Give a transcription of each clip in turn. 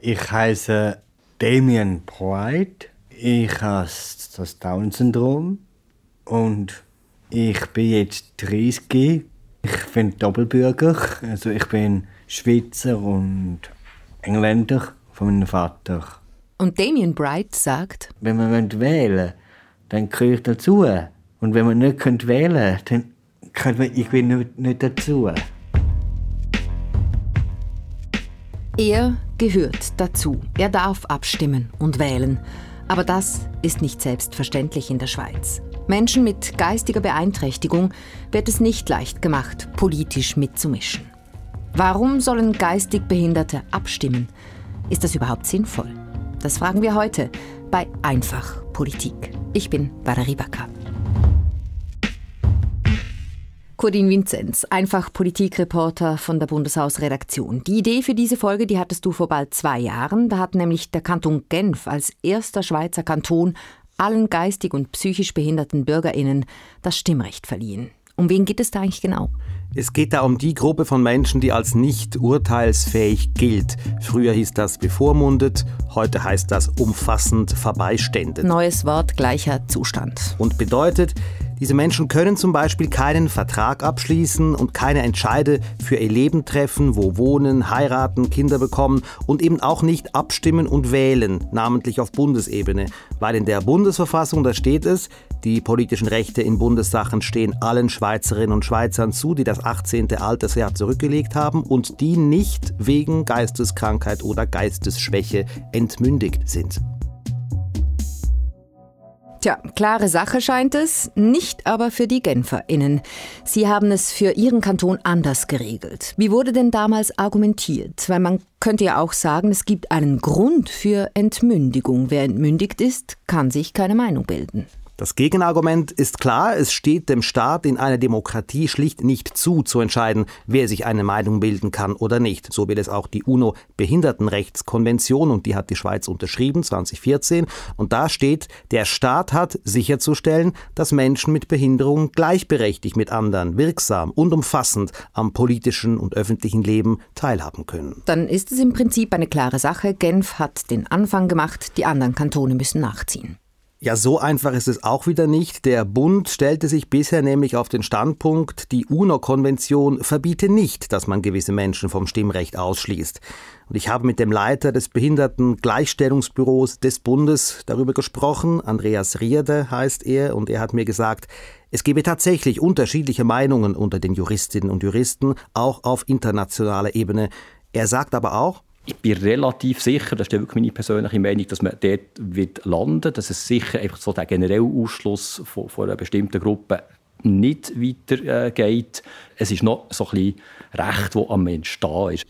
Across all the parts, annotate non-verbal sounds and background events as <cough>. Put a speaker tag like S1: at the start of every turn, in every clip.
S1: Ich heiße Damien Bright. Ich habe das Down-Syndrom und ich bin jetzt 30. Ich bin Doppelbürger. Also ich bin Schweizer und Engländer von meinem Vater.
S2: Und Damien Bright sagt,
S1: wenn man wählen dann gehöre ich dazu. Und wenn man nicht wählen kann, dann gehört man irgendwie nicht, nicht dazu.
S2: Er gehört dazu. Er darf abstimmen und wählen. Aber das ist nicht selbstverständlich in der Schweiz. Menschen mit geistiger Beeinträchtigung wird es nicht leicht gemacht, politisch mitzumischen. Warum sollen geistig Behinderte abstimmen? Ist das überhaupt sinnvoll? Das fragen wir heute bei Einfach Politik. Ich bin Valerie Backer. Cordin Vinzenz, einfach Politikreporter von der Bundeshausredaktion. Die Idee für diese Folge, die hattest du vor bald zwei Jahren. Da hat nämlich der Kanton Genf als erster Schweizer Kanton allen geistig und psychisch behinderten BürgerInnen das Stimmrecht verliehen. Um wen geht es da eigentlich genau?
S3: Es geht da um die Gruppe von Menschen, die als nicht urteilsfähig gilt. Früher hieß das bevormundet, heute heißt das umfassend verbeiständet.
S2: Neues Wort, gleicher Zustand.
S3: Und bedeutet, diese Menschen können zum Beispiel keinen Vertrag abschließen und keine Entscheide für ihr Leben treffen, wo wohnen, heiraten, Kinder bekommen und eben auch nicht abstimmen und wählen, namentlich auf Bundesebene. Weil in der Bundesverfassung, da steht es, die politischen Rechte in Bundessachen stehen allen Schweizerinnen und Schweizern zu, die das 18. Altersjahr zurückgelegt haben und die nicht wegen Geisteskrankheit oder Geistesschwäche entmündigt sind.
S2: Tja, klare Sache scheint es, nicht aber für die GenferInnen. Sie haben es für ihren Kanton anders geregelt. Wie wurde denn damals argumentiert? Weil man könnte ja auch sagen, es gibt einen Grund für Entmündigung. Wer entmündigt ist, kann sich keine Meinung bilden.
S3: Das Gegenargument ist klar, es steht dem Staat in einer Demokratie schlicht nicht zu, zu entscheiden, wer sich eine Meinung bilden kann oder nicht. So will es auch die UNO-Behindertenrechtskonvention und die hat die Schweiz unterschrieben 2014 und da steht, der Staat hat sicherzustellen, dass Menschen mit Behinderung gleichberechtigt mit anderen, wirksam und umfassend am politischen und öffentlichen Leben teilhaben können.
S2: Dann ist es im Prinzip eine klare Sache. Genf hat den Anfang gemacht, die anderen Kantone müssen nachziehen.
S3: Ja, so einfach ist es auch wieder nicht. Der Bund stellte sich bisher nämlich auf den Standpunkt, die UNO-Konvention verbiete nicht, dass man gewisse Menschen vom Stimmrecht ausschließt. Und ich habe mit dem Leiter des Behindertengleichstellungsbüros des Bundes darüber gesprochen. Andreas Rierde heißt er, und er hat mir gesagt, es gebe tatsächlich unterschiedliche Meinungen unter den Juristinnen und Juristen, auch auf internationaler Ebene. Er sagt aber auch,
S4: ich bin relativ sicher, das ist wirklich meine persönliche Meinung, dass man dort wird landen dass es sicher einfach so der generelle Ausschluss von, von einer bestimmten Gruppe nicht weitergeht. Äh, es ist noch so ein bisschen Recht, das am Mensch da ist.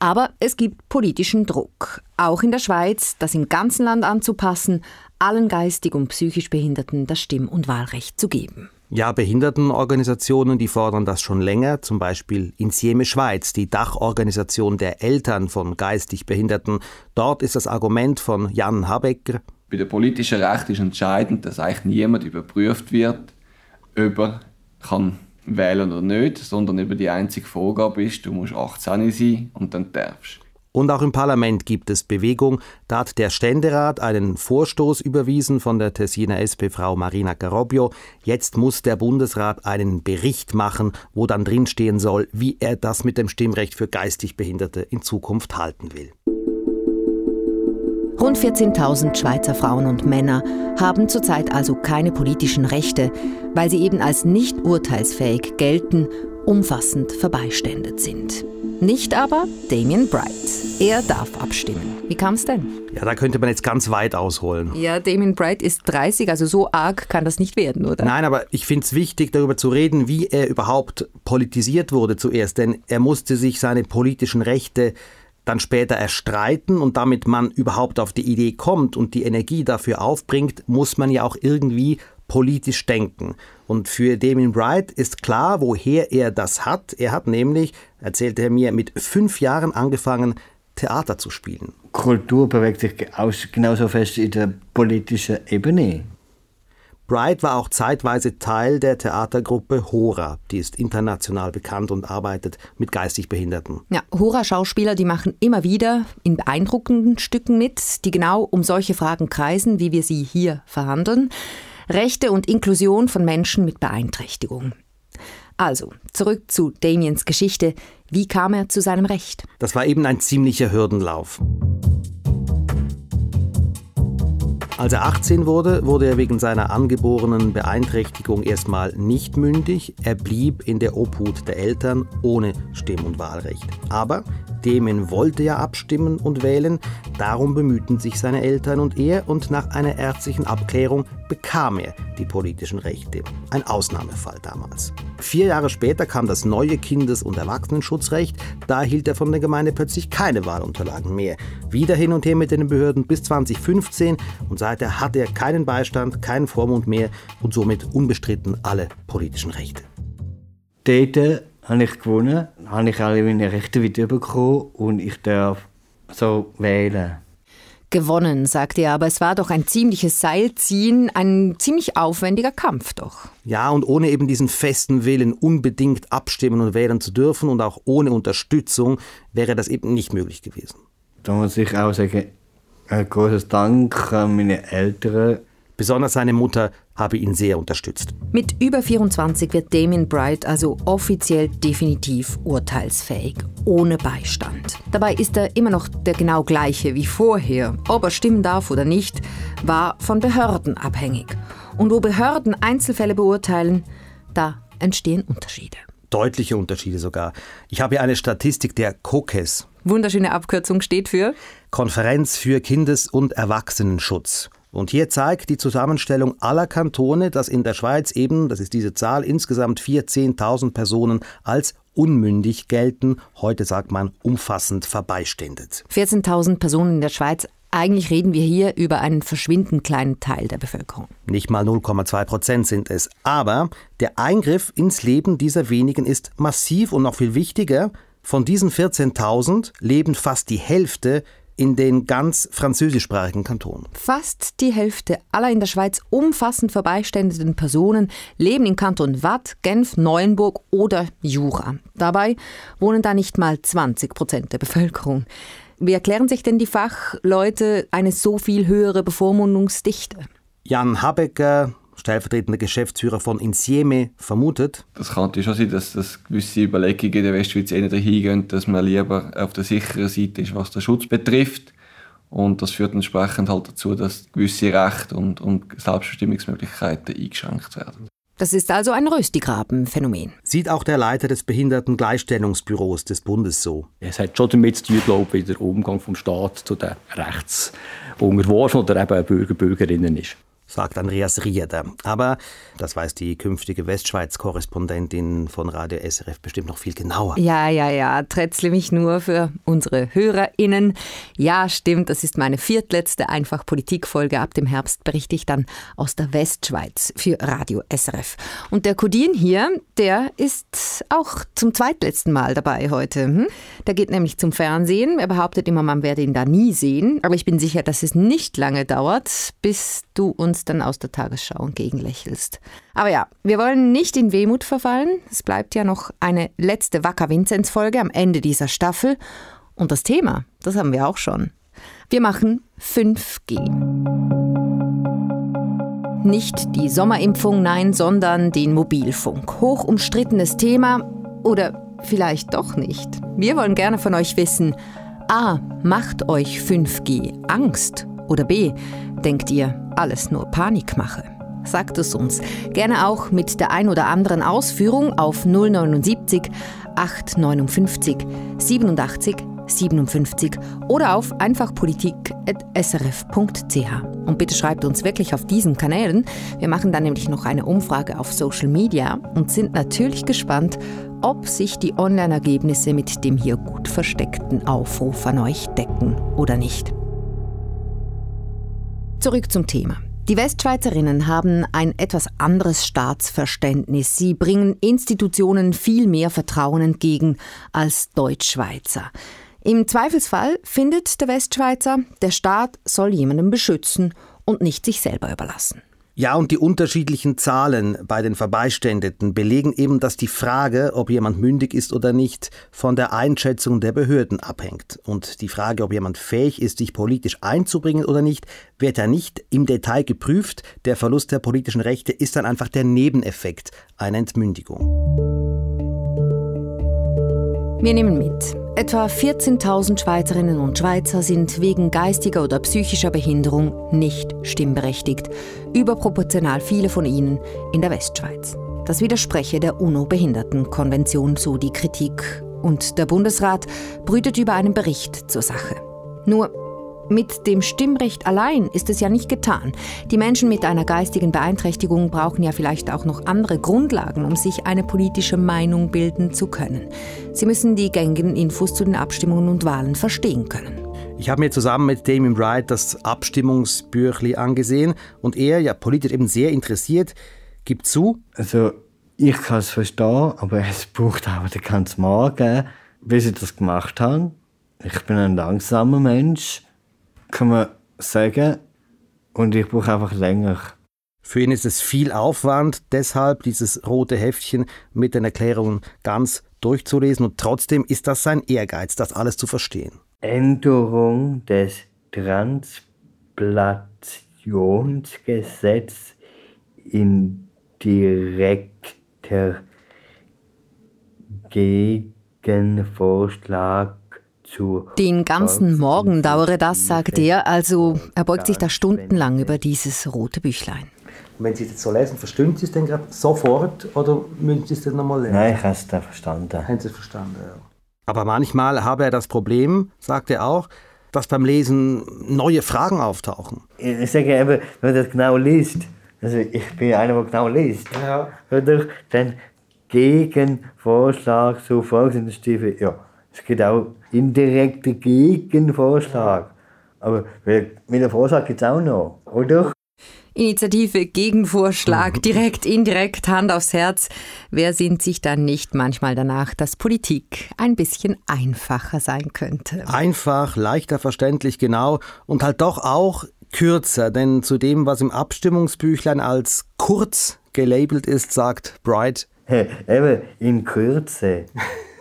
S2: Aber es gibt politischen Druck, auch in der Schweiz, das im ganzen Land anzupassen, allen geistig und psychisch Behinderten das Stimm- und Wahlrecht zu geben.
S3: Ja, Behindertenorganisationen, die fordern das schon länger, zum Beispiel Insieme Schweiz, die Dachorganisation der Eltern von geistig Behinderten. Dort ist das Argument von Jan Habecker.
S5: Bei der politischen Recht ist entscheidend, dass eigentlich niemand überprüft wird, ob er kann wählen oder nicht, sondern über die einzige Vorgabe ist, du musst 18 sein und dann darfst.
S3: Und auch im Parlament gibt es Bewegung. Da hat der Ständerat einen Vorstoß überwiesen von der Tessiner SP-Frau Marina Carobio. Jetzt muss der Bundesrat einen Bericht machen, wo dann drinstehen soll, wie er das mit dem Stimmrecht für geistig Behinderte in Zukunft halten will.
S2: Rund 14.000 Schweizer Frauen und Männer haben zurzeit also keine politischen Rechte, weil sie eben als nicht urteilsfähig gelten, umfassend verbeiständet sind. Nicht aber Damien Bright. Er darf abstimmen. Wie kam es denn?
S3: Ja, da könnte man jetzt ganz weit ausholen.
S2: Ja, Damien Bright ist 30, also so arg kann das nicht werden, oder?
S3: Nein, aber ich finde es wichtig, darüber zu reden, wie er überhaupt politisiert wurde zuerst. Denn er musste sich seine politischen Rechte dann später erstreiten und damit man überhaupt auf die Idee kommt und die Energie dafür aufbringt, muss man ja auch irgendwie politisch denken. Und für Damien Bright ist klar, woher er das hat. Er hat nämlich, erzählte er mir, mit fünf Jahren angefangen, Theater zu spielen.
S1: Kultur bewegt sich genauso fest in der politischen Ebene.
S3: Bright war auch zeitweise Teil der Theatergruppe Hora. Die ist international bekannt und arbeitet mit geistig Behinderten.
S2: Ja, Hora-Schauspieler, die machen immer wieder in beeindruckenden Stücken mit, die genau um solche Fragen kreisen, wie wir sie hier verhandeln. Rechte und Inklusion von Menschen mit Beeinträchtigung. Also, zurück zu Damiens Geschichte. Wie kam er zu seinem Recht?
S3: Das war eben ein ziemlicher Hürdenlauf. Als er 18 wurde, wurde er wegen seiner angeborenen Beeinträchtigung erstmal nicht mündig. Er blieb in der Obhut der Eltern ohne Stimm- und Wahlrecht. Aber Demen wollte ja abstimmen und wählen, darum bemühten sich seine Eltern und er und nach einer ärztlichen Abklärung bekam er die politischen Rechte. Ein Ausnahmefall damals. Vier Jahre später kam das neue Kindes- und Erwachsenenschutzrecht, da erhielt er von der Gemeinde plötzlich keine Wahlunterlagen mehr. Wieder hin und her mit den Behörden bis 2015 und seither hatte er keinen Beistand, keinen Vormund mehr und somit unbestritten alle politischen Rechte.
S1: Dort habe ich gewonnen, habe ich alle meine Rechte wieder bekommen und ich darf so wählen.
S2: Gewonnen, sagte er, aber es war doch ein ziemliches Seilziehen, ein ziemlich aufwendiger Kampf doch.
S3: Ja, und ohne eben diesen festen Willen, unbedingt abstimmen und wählen zu dürfen und auch ohne Unterstützung, wäre das eben nicht möglich gewesen.
S1: Da muss ich auch sagen, ein großes Dank an meine Eltern.
S3: Besonders seine Mutter habe ihn sehr unterstützt.
S2: Mit über 24 wird Damien Bright also offiziell definitiv urteilsfähig, ohne Beistand. Dabei ist er immer noch der genau gleiche wie vorher. Ob er stimmen darf oder nicht, war von Behörden abhängig. Und wo Behörden Einzelfälle beurteilen, da entstehen Unterschiede.
S3: Deutliche Unterschiede sogar. Ich habe hier eine Statistik der COCES.
S2: Wunderschöne Abkürzung steht für
S3: Konferenz für Kindes- und Erwachsenenschutz. Und hier zeigt die Zusammenstellung aller Kantone, dass in der Schweiz eben, das ist diese Zahl, insgesamt 14.000 Personen als unmündig gelten. Heute sagt man umfassend verbeiständert.
S2: 14.000 Personen in der Schweiz. Eigentlich reden wir hier über einen verschwindend kleinen Teil der Bevölkerung.
S3: Nicht mal 0,2 Prozent sind es. Aber der Eingriff ins Leben dieser wenigen ist massiv und noch viel wichtiger. Von diesen 14.000 leben fast die Hälfte in den ganz französischsprachigen Kantonen.
S2: Fast die Hälfte aller in der Schweiz umfassend verbeiständeten Personen leben im Kanton Watt, Genf, Neuenburg oder Jura. Dabei wohnen da nicht mal 20 Prozent der Bevölkerung. Wie erklären sich denn die Fachleute eine so viel höhere Bevormundungsdichte?
S3: Jan Habecker, stellvertretender Geschäftsführer von Insieme, vermutet.
S5: Das kann natürlich schon sein, dass das gewisse Überlegungen in der Westschweiz eher dahin gehen, dass man lieber auf der sicheren Seite ist, was den Schutz betrifft. Und das führt entsprechend halt dazu, dass gewisse Rechte und, und Selbstbestimmungsmöglichkeiten eingeschränkt werden.
S2: Das ist also ein Röstigraben-Phänomen.
S3: Sieht auch der Leiter des Behindertengleichstellungsbüros des Bundes so.
S4: Es hat schon damit zu tun, glaube ich, wie der Umgang vom Staat zu den Rechtsunterworfen oder eben Bürger, Bürgerinnen ist
S3: sagt Andreas Rieder. Aber das weiß die künftige Westschweiz-Korrespondentin von Radio SRF bestimmt noch viel genauer.
S2: Ja, ja, ja, trätzle mich nur für unsere HörerInnen. Ja, stimmt, das ist meine viertletzte Einfach-Politik-Folge. Ab dem Herbst berichte ich dann aus der Westschweiz für Radio SRF. Und der Kodin hier, der ist auch zum zweitletzten Mal dabei heute. Hm? Der geht nämlich zum Fernsehen. Er behauptet immer, man werde ihn da nie sehen. Aber ich bin sicher, dass es nicht lange dauert, bis du uns uns dann aus der Tagesschau entgegenlächelst. Aber ja, wir wollen nicht in Wehmut verfallen. Es bleibt ja noch eine letzte Wacker Vinzenz Folge am Ende dieser Staffel. Und das Thema, das haben wir auch schon. Wir machen 5G. Nicht die Sommerimpfung, nein, sondern den Mobilfunk. Hoch umstrittenes Thema oder vielleicht doch nicht. Wir wollen gerne von euch wissen, a. Macht euch 5G Angst? Oder b. Denkt ihr, alles nur Panikmache? Sagt es uns. Gerne auch mit der ein oder anderen Ausführung auf 079 859 87 57 oder auf einfachpolitik.srf.ch. Und bitte schreibt uns wirklich auf diesen Kanälen. Wir machen dann nämlich noch eine Umfrage auf Social Media und sind natürlich gespannt, ob sich die Online-Ergebnisse mit dem hier gut versteckten Aufruf an euch decken oder nicht. Zurück zum Thema. Die Westschweizerinnen haben ein etwas anderes Staatsverständnis. Sie bringen Institutionen viel mehr Vertrauen entgegen als Deutschschweizer. Im Zweifelsfall findet der Westschweizer, der Staat soll jemanden beschützen und nicht sich selber überlassen.
S3: Ja, und die unterschiedlichen Zahlen bei den Verbeiständeten belegen eben, dass die Frage, ob jemand mündig ist oder nicht, von der Einschätzung der Behörden abhängt. Und die Frage, ob jemand fähig ist, sich politisch einzubringen oder nicht, wird ja nicht im Detail geprüft. Der Verlust der politischen Rechte ist dann einfach der Nebeneffekt einer Entmündigung.
S2: Wir nehmen mit. Etwa 14.000 Schweizerinnen und Schweizer sind wegen geistiger oder psychischer Behinderung nicht stimmberechtigt. Überproportional viele von ihnen in der Westschweiz. Das widerspreche der UNO-Behindertenkonvention, so die Kritik. Und der Bundesrat brütet über einen Bericht zur Sache. Nur mit dem Stimmrecht allein ist es ja nicht getan. Die Menschen mit einer geistigen Beeinträchtigung brauchen ja vielleicht auch noch andere Grundlagen, um sich eine politische Meinung bilden zu können. Sie müssen die gängigen Infos zu den Abstimmungen und Wahlen verstehen können.
S3: Ich habe mir zusammen mit Damien Wright das Abstimmungsbüchli angesehen und er, ja politisch eben sehr interessiert, gibt zu.
S1: Also ich kann es verstehen, aber es braucht auch den ganzen Morgen, bis ich das gemacht habe. Ich bin ein langsamer Mensch kann man sagen. Und ich brauche einfach länger.
S3: Für ihn ist es viel Aufwand, deshalb dieses rote Heftchen mit den Erklärungen ganz durchzulesen. Und trotzdem ist das sein Ehrgeiz, das alles zu verstehen.
S1: Änderung des Transplantationsgesetzes in direkter Gegenvorschlag
S2: den ganzen Morgen dauere das, sagt er, also er beugt sich da stundenlang über dieses rote Büchlein.
S3: Und wenn Sie das so lesen, verstehen Sie es denn gerade sofort oder müssen Sie es dann nochmal lesen?
S1: Nein, ich habe es dann verstanden.
S3: Haben Sie es verstanden, ja. Aber manchmal habe er das Problem, sagt er auch, dass beim Lesen neue Fragen auftauchen.
S1: Ich sage eben, wenn man das genau liest, also ich bin einer, der genau liest, ja. dann Gegenvorschlag zu Volksinitiative, ja, es gibt auch indirekte Gegenvorschlag. Aber mit dem Vorschlag gibt es auch noch, oder?
S2: Initiative, Gegenvorschlag, mhm. direkt, indirekt, Hand aufs Herz. Wer sehnt sich dann nicht manchmal danach, dass Politik ein bisschen einfacher sein könnte?
S3: Einfach, leichter verständlich, genau. Und halt doch auch kürzer, denn zu dem, was im Abstimmungsbüchlein als kurz gelabelt ist, sagt Bright.
S1: Hey, eben, in Kürze.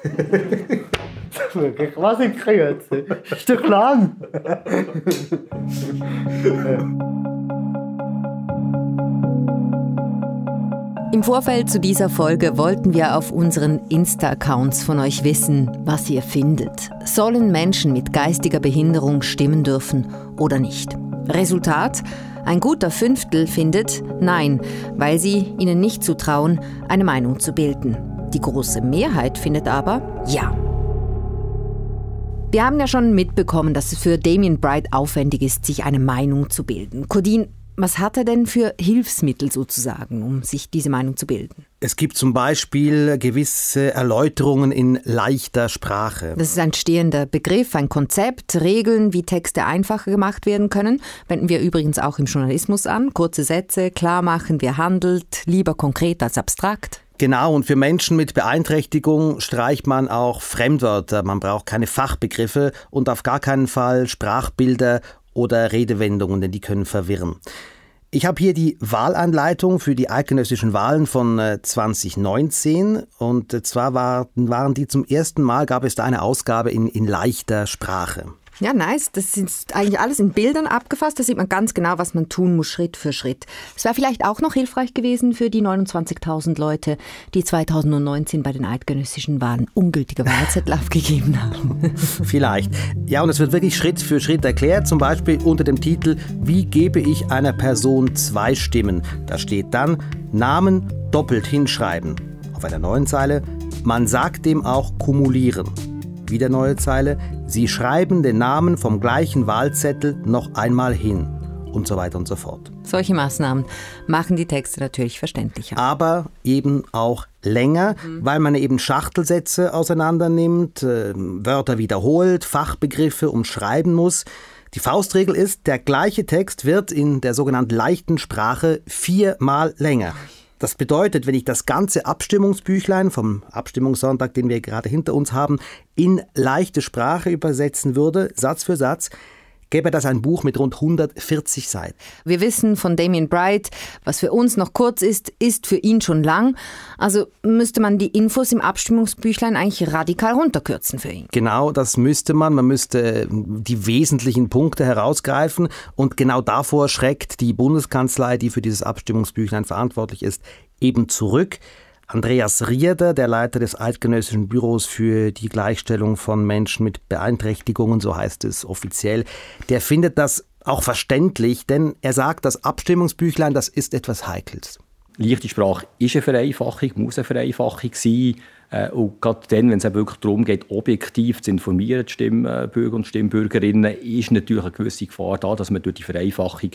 S1: <laughs> Wirklich, was in Kürze? Ist doch lang!
S2: Im Vorfeld zu dieser Folge wollten wir auf unseren Insta-Accounts von euch wissen, was ihr findet. Sollen Menschen mit geistiger Behinderung stimmen dürfen oder nicht? Resultat? Ein guter Fünftel findet Nein, weil sie ihnen nicht zutrauen, eine Meinung zu bilden. Die große Mehrheit findet aber Ja. Wir haben ja schon mitbekommen, dass es für Damien Bright aufwendig ist, sich eine Meinung zu bilden. Codin, was hat er denn für Hilfsmittel sozusagen, um sich diese Meinung zu bilden?
S3: Es gibt zum Beispiel gewisse Erläuterungen in leichter Sprache.
S2: Das ist ein stehender Begriff, ein Konzept, Regeln, wie Texte einfacher gemacht werden können. Wenden wir übrigens auch im Journalismus an. Kurze Sätze, klar machen, wer handelt, lieber konkret als abstrakt.
S3: Genau, und für Menschen mit Beeinträchtigung streicht man auch Fremdwörter. Man braucht keine Fachbegriffe und auf gar keinen Fall Sprachbilder oder Redewendungen, denn die können verwirren. Ich habe hier die Wahlanleitung für die eidgenössischen Wahlen von 2019 äh, und äh, zwar waren die zum ersten Mal, gab es da eine Ausgabe in, in leichter Sprache.
S2: Ja, nice. Das ist eigentlich alles in Bildern abgefasst. Da sieht man ganz genau, was man tun muss, Schritt für Schritt. Es wäre vielleicht auch noch hilfreich gewesen für die 29.000 Leute, die 2019 bei den eidgenössischen Wahlen ungültige Wahlzettel <laughs> abgegeben haben.
S3: Vielleicht. Ja, und es wird wirklich Schritt für Schritt erklärt, zum Beispiel unter dem Titel Wie gebe ich einer Person zwei Stimmen? Da steht dann Namen doppelt hinschreiben. Auf einer neuen Zeile Man sagt dem auch kumulieren. Wieder neue Zeile. Sie schreiben den Namen vom gleichen Wahlzettel noch einmal hin. Und so weiter und so fort.
S2: Solche Maßnahmen machen die Texte natürlich verständlicher.
S3: Aber eben auch länger, mhm. weil man eben Schachtelsätze auseinandernimmt, äh, Wörter wiederholt, Fachbegriffe umschreiben muss. Die Faustregel ist, der gleiche Text wird in der sogenannten leichten Sprache viermal länger. Das bedeutet, wenn ich das ganze Abstimmungsbüchlein vom Abstimmungssonntag, den wir gerade hinter uns haben, in leichte Sprache übersetzen würde, Satz für Satz, gäbe das ein Buch mit rund 140 Seiten.
S2: Wir wissen von Damien Bright, was für uns noch kurz ist, ist für ihn schon lang. Also müsste man die Infos im Abstimmungsbüchlein eigentlich radikal runterkürzen für ihn.
S3: Genau, das müsste man. Man müsste die wesentlichen Punkte herausgreifen. Und genau davor schreckt die Bundeskanzlei, die für dieses Abstimmungsbüchlein verantwortlich ist, eben zurück. Andreas Rieder, der Leiter des Eidgenössischen Büros für die Gleichstellung von Menschen mit Beeinträchtigungen, so heißt es offiziell, der findet das auch verständlich, denn er sagt, das Abstimmungsbüchlein, das ist etwas Heikles.
S4: Leichte Sprache ist eine Vereinfachung, muss eine Vereinfachung sein. Äh, und gerade dann, wenn es wirklich darum geht, objektiv zu informieren, die Stimmbürger und Stimmbürgerinnen, ist natürlich eine gewisse Gefahr da, dass man durch die Vereinfachung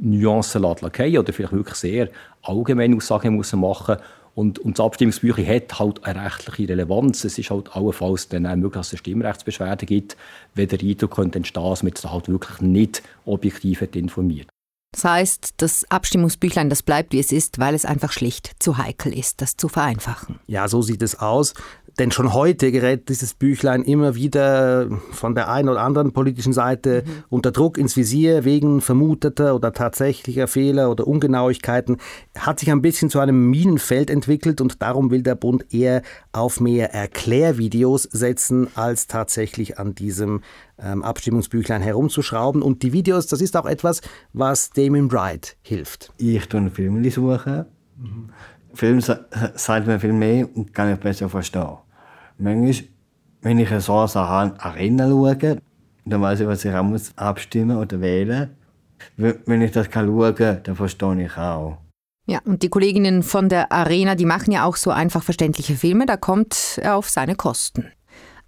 S4: Nuancen lässt oder vielleicht wirklich sehr allgemeine Aussagen machen muss. Und, und das Abstimmungsbüchlein hat halt eine rechtliche Relevanz. Es ist halt allenfalls dann auch möglich, dass es eine Stimmrechtsbeschwerde gibt, wenn der Eindruck könnte entstehen, dass man jetzt halt wirklich nicht objektiv informiert.
S2: Das heißt, das Abstimmungsbüchlein, das bleibt wie es ist, weil es einfach schlicht zu heikel ist, das zu vereinfachen.
S3: Ja, so sieht es aus. Denn schon heute gerät dieses Büchlein immer wieder von der einen oder anderen politischen Seite mhm. unter Druck ins Visier wegen vermuteter oder tatsächlicher Fehler oder Ungenauigkeiten. Hat sich ein bisschen zu einem Minenfeld entwickelt und darum will der Bund eher auf mehr Erklärvideos setzen, als tatsächlich an diesem ähm, Abstimmungsbüchlein herumzuschrauben. Und die Videos, das ist auch etwas, was Damien Bright hilft.
S1: Ich tue einen Film suchen. Mhm. Film sagt mir viel mehr und kann ich besser verstehen manchmal, wenn ich so eine Arena schaue, dann weiß ich, was ich auch muss abstimmen oder wählen Wenn ich das schauen kann, dann verstehe ich auch.
S2: Ja, und die Kolleginnen von der Arena, die machen ja auch so einfach verständliche Filme, da kommt er auf seine Kosten.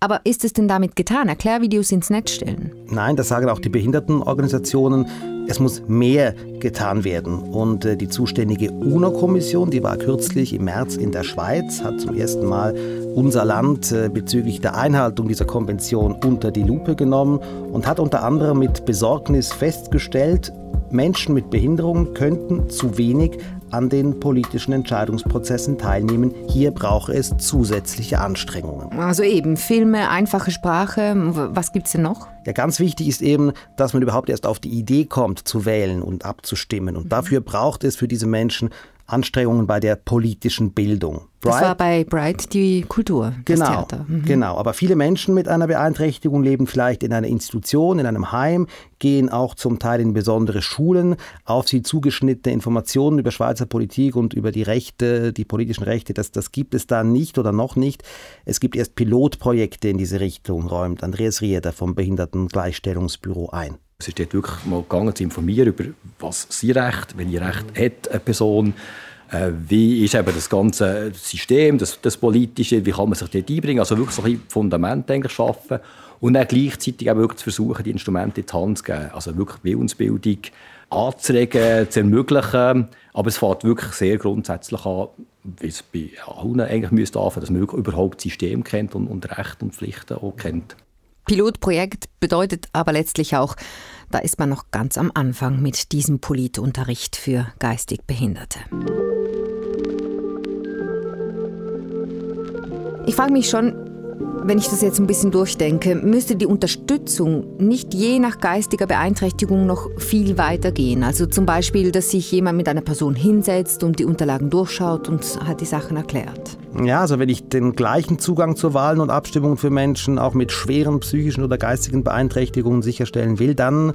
S2: Aber ist es denn damit getan, Erklärvideos ins Netz stellen?
S3: Nein, das sagen auch die Behindertenorganisationen. Es muss mehr getan werden. Und äh, die zuständige UNO-Kommission, die war kürzlich im März in der Schweiz, hat zum ersten Mal unser Land äh, bezüglich der Einhaltung dieser Konvention unter die Lupe genommen und hat unter anderem mit Besorgnis festgestellt, Menschen mit Behinderungen könnten zu wenig an den politischen Entscheidungsprozessen teilnehmen. Hier brauche es zusätzliche Anstrengungen.
S2: Also eben Filme, einfache Sprache. Was gibt es denn noch?
S3: Ja, ganz wichtig ist eben, dass man überhaupt erst auf die Idee kommt, zu wählen und abzustimmen. Und dafür braucht es für diese Menschen Anstrengungen bei der politischen Bildung.
S2: Bright, das war bei Bright die Kultur,
S3: genau, das Theater. Mhm. Genau, aber viele Menschen mit einer Beeinträchtigung leben vielleicht in einer Institution, in einem Heim, gehen auch zum Teil in besondere Schulen. Auf sie zugeschnittene Informationen über Schweizer Politik und über die Rechte, die politischen Rechte, das, das gibt es da nicht oder noch nicht. Es gibt erst Pilotprojekte in diese Richtung, räumt Andreas Rieder vom Behindertengleichstellungsbüro ein.
S4: Es ist dort wirklich mal gegangen, zu informieren über, was sie Recht, welche Recht hat eine Person, äh, wie ist eben das ganze System, das, das Politische, wie kann man sich dort einbringen, also wirklich so ein Fundament schaffen und dann gleichzeitig auch wirklich zu versuchen, die Instrumente in die Hand zu geben, also wirklich Willensbildung anzuregen, zu ermöglichen, aber es fängt wirklich sehr grundsätzlich an, wie es bei allen eigentlich müsste anfangen, dass man überhaupt das System kennt und, und Rechte und Pflichten auch kennt.
S2: Pilotprojekt bedeutet aber letztlich auch, da ist man noch ganz am Anfang mit diesem Politunterricht für geistig Behinderte. Ich frage mich schon, wenn ich das jetzt ein bisschen durchdenke, müsste die Unterstützung nicht je nach geistiger Beeinträchtigung noch viel weiter gehen. Also zum Beispiel, dass sich jemand mit einer Person hinsetzt und die Unterlagen durchschaut und halt die Sachen erklärt.
S3: Ja, also wenn ich den gleichen Zugang zu Wahlen und Abstimmungen für Menschen auch mit schweren psychischen oder geistigen Beeinträchtigungen sicherstellen will, dann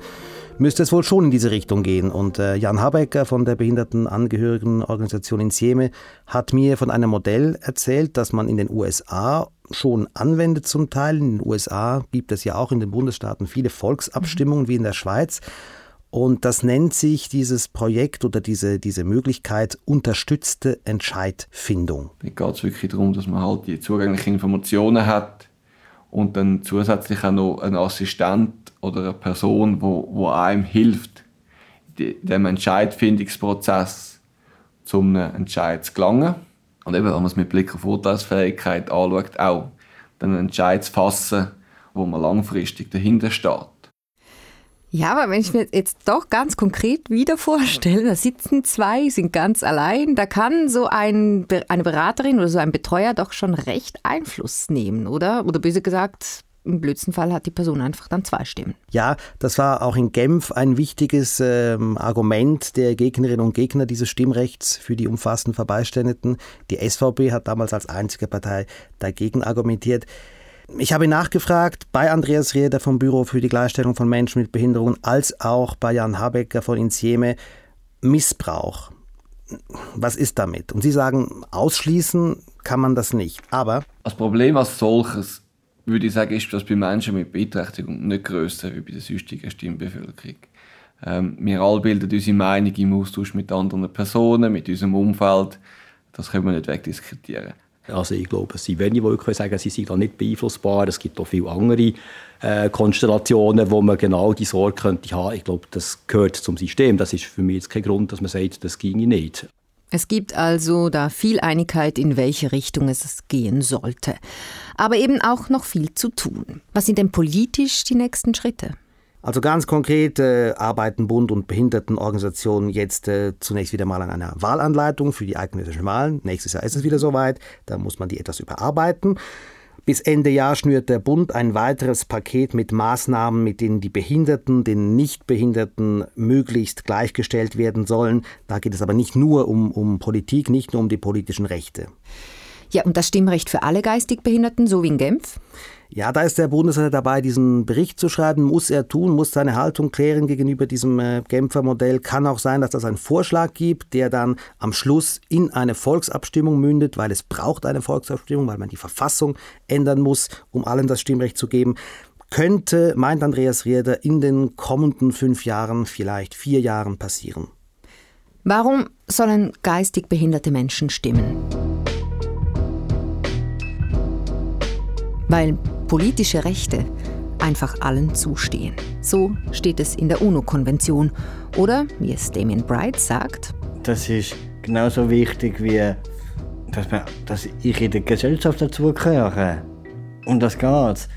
S3: müsste es wohl schon in diese Richtung gehen. Und äh, Jan Habecker von der Behindertenangehörigenorganisation in Sieme hat mir von einem Modell erzählt, das man in den USA schon anwendet zum Teil. In den USA gibt es ja auch in den Bundesstaaten viele Volksabstimmungen wie in der Schweiz. Und das nennt sich dieses Projekt oder diese, diese Möglichkeit unterstützte Entscheidfindung.
S5: Da geht es wirklich darum, dass man halt die zugänglichen Informationen hat und dann zusätzlich auch noch einen Assistent oder eine Person, wo, wo einem hilft, dem Entscheidfindungsprozess zum Entscheid zu gelangen. Und eben, wenn man es mit Blick auf Urteilsfähigkeit anschaut, auch den Entscheid zu fassen, wo man langfristig dahinter steht.
S2: Ja, aber wenn ich mir jetzt doch ganz konkret wieder vorstelle, da sitzen zwei, sind ganz allein, da kann so ein, eine Beraterin oder so ein Betreuer doch schon recht Einfluss nehmen, oder? Oder böse gesagt, im blödsten Fall hat die Person einfach dann zwei Stimmen.
S3: Ja, das war auch in Genf ein wichtiges ähm, Argument der Gegnerinnen und Gegner dieses Stimmrechts für die umfassenden Verbeiständigen. Die SVP hat damals als einzige Partei dagegen argumentiert. Ich habe nachgefragt bei Andreas Rieder vom Büro für die Gleichstellung von Menschen mit Behinderungen als auch bei Jan Habecker von Insieme. Missbrauch. Was ist damit? Und Sie sagen, ausschließen kann man das nicht. Aber.
S5: Das Problem als solches, würde ich sagen, ist, dass bei Menschen mit Beeinträchtigung nicht grösser wie bei der sonstigen Stimmbevölkerung. Ähm, wir alle bilden unsere Meinung im Austausch mit anderen Personen, mit unserem Umfeld. Das können wir nicht wegdiskutieren.
S4: Also ich glaube, es sind wenige, die können sie sind da nicht beeinflussbar. Es gibt auch viele andere äh, Konstellationen, wo man genau die Sorge könnte haben. Ich glaube, das gehört zum System. Das ist für mich jetzt kein Grund, dass man sagt, das ginge nicht.
S2: Es gibt also da viel Einigkeit, in welche Richtung es gehen sollte. Aber eben auch noch viel zu tun. Was sind denn politisch die nächsten Schritte?
S3: Also ganz konkret äh, arbeiten Bund und Behindertenorganisationen jetzt äh, zunächst wieder mal an einer Wahlanleitung für die eidgenössischen Wahlen. Nächstes Jahr ist es wieder soweit, da muss man die etwas überarbeiten. Bis Ende Jahr schnürt der Bund ein weiteres Paket mit Maßnahmen, mit denen die Behinderten den Nichtbehinderten möglichst gleichgestellt werden sollen. Da geht es aber nicht nur um, um Politik, nicht nur um die politischen Rechte.
S2: Ja, und das Stimmrecht für alle geistig Behinderten, so wie in Genf?
S3: Ja, da ist der Bundesrat dabei, diesen Bericht zu schreiben, muss er tun, muss seine Haltung klären gegenüber diesem äh, Genfer Modell. Kann auch sein, dass das einen Vorschlag gibt, der dann am Schluss in eine Volksabstimmung mündet, weil es braucht eine Volksabstimmung, weil man die Verfassung ändern muss, um allen das Stimmrecht zu geben. Könnte, meint Andreas Rieder, in den kommenden fünf Jahren, vielleicht vier Jahren passieren.
S2: Warum sollen geistig behinderte Menschen stimmen? Weil politische Rechte einfach allen zustehen. So steht es in der UNO-Konvention. Oder, wie es Damien Bright sagt,
S1: das ist genauso wichtig wie, dass, man, dass ich in der Gesellschaft dazugehöre. Und das geht.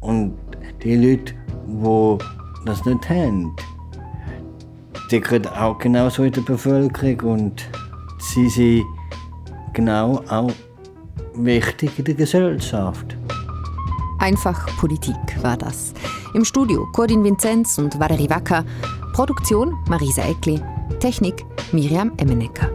S1: Und die Leute, die das nicht haben, die gehören auch genauso in der Bevölkerung und sie sind genau auch wichtig in der Gesellschaft.
S2: Einfach Politik war das. Im Studio Cordin Vinzenz und Valerie Wacker. Produktion Marisa Eckli. Technik Miriam Emmenecker.